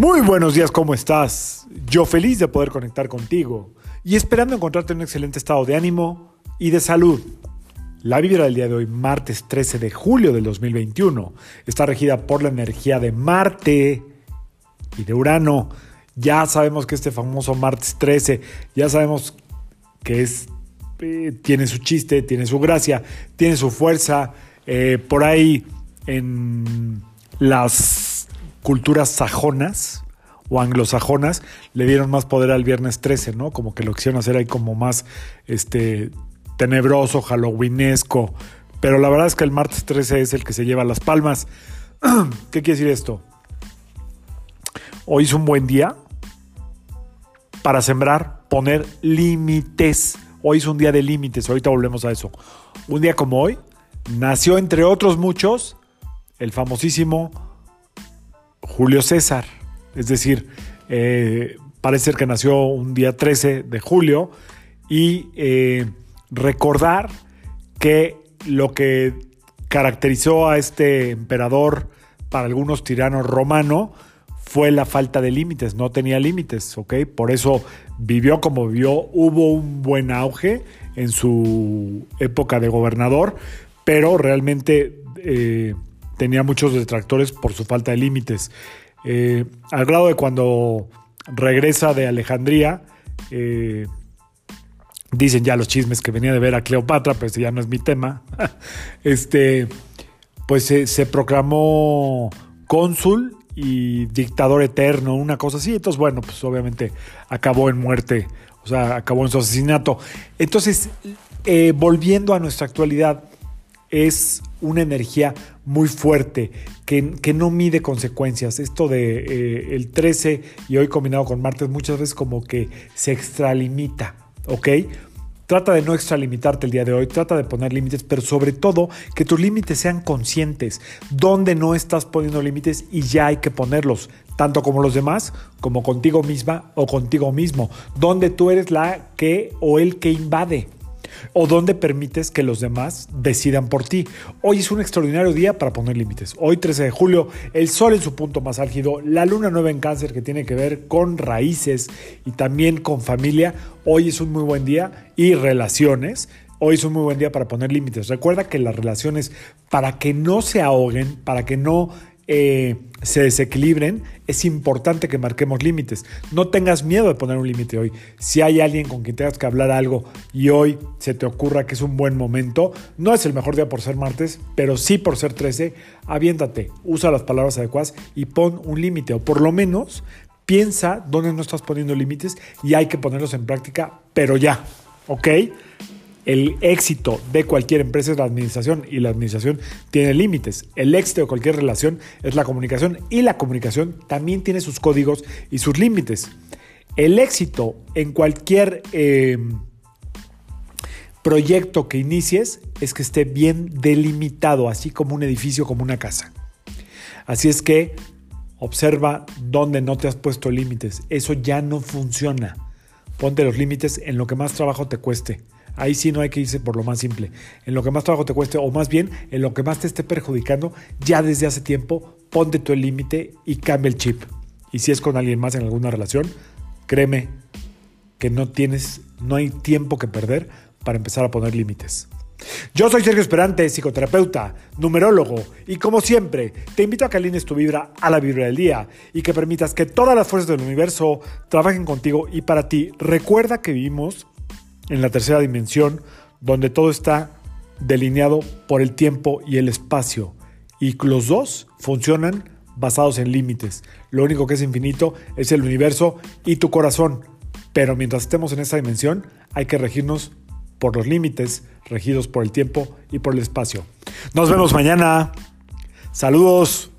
Muy buenos días, ¿cómo estás? Yo feliz de poder conectar contigo y esperando encontrarte en un excelente estado de ánimo y de salud. La vibra del día de hoy, martes 13 de julio del 2021, está regida por la energía de Marte y de Urano. Ya sabemos que este famoso martes 13, ya sabemos que es, eh, tiene su chiste, tiene su gracia, tiene su fuerza. Eh, por ahí en las culturas sajonas o anglosajonas le dieron más poder al viernes 13, ¿no? Como que lo quisieron hacer ahí como más este, tenebroso, halloweenesco. Pero la verdad es que el martes 13 es el que se lleva las palmas. ¿Qué quiere decir esto? Hoy es un buen día para sembrar, poner límites. Hoy es un día de límites, ahorita volvemos a eso. Un día como hoy nació entre otros muchos el famosísimo Julio César. Es decir, eh, parece ser que nació un día 13 de julio y eh, recordar que lo que caracterizó a este emperador para algunos tiranos romano fue la falta de límites, no tenía límites, ¿ok? Por eso vivió como vivió, hubo un buen auge en su época de gobernador, pero realmente eh, tenía muchos detractores por su falta de límites. Eh, al grado de cuando regresa de Alejandría, eh, dicen ya los chismes que venía de ver a Cleopatra, pero ya no es mi tema. este, pues se, proclamó cónsul y dictador eterno, una cosa así. Entonces, bueno, pues obviamente acabó en muerte, o sea, acabó en su asesinato. Entonces, eh, volviendo a nuestra actualidad, es una energía muy fuerte que, que no mide consecuencias. Esto de eh, el 13 y hoy combinado con martes muchas veces como que se extralimita, ¿ok? Trata de no extralimitarte el día de hoy, trata de poner límites, pero sobre todo que tus límites sean conscientes, donde no estás poniendo límites y ya hay que ponerlos, tanto como los demás, como contigo misma o contigo mismo, donde tú eres la que o el que invade o donde permites que los demás decidan por ti. Hoy es un extraordinario día para poner límites. Hoy 13 de julio, el sol en su punto más álgido, la luna nueva en cáncer que tiene que ver con raíces y también con familia. Hoy es un muy buen día y relaciones. Hoy es un muy buen día para poner límites. Recuerda que las relaciones, para que no se ahoguen, para que no eh, se desequilibren, es importante que marquemos límites. No tengas miedo de poner un límite hoy. Si hay alguien con quien tengas que hablar algo y hoy se te ocurra que es un buen momento, no es el mejor día por ser martes, pero sí por ser 13, aviéntate, usa las palabras adecuadas y pon un límite, o por lo menos piensa dónde no estás poniendo límites y hay que ponerlos en práctica, pero ya, ¿ok? El éxito de cualquier empresa es la administración y la administración tiene límites. El éxito de cualquier relación es la comunicación y la comunicación también tiene sus códigos y sus límites. El éxito en cualquier em, proyecto que inicies es que esté bien delimitado, así como un edificio, como una casa. Así es que observa dónde no te has puesto límites. Eso ya no funciona. Ponte los límites en lo que más trabajo te cueste. Ahí sí no hay que irse por lo más simple. En lo que más trabajo te cueste, o más bien en lo que más te esté perjudicando, ya desde hace tiempo, ponte tú el límite y cambia el chip. Y si es con alguien más en alguna relación, créeme que no tienes, no hay tiempo que perder para empezar a poner límites. Yo soy Sergio Esperante, psicoterapeuta, numerólogo, y como siempre, te invito a que alines tu vibra a la vibra del día y que permitas que todas las fuerzas del universo trabajen contigo y para ti. Recuerda que vivimos en la tercera dimensión, donde todo está delineado por el tiempo y el espacio. Y los dos funcionan basados en límites. Lo único que es infinito es el universo y tu corazón. Pero mientras estemos en esa dimensión, hay que regirnos por los límites, regidos por el tiempo y por el espacio. Nos vemos mañana. Saludos.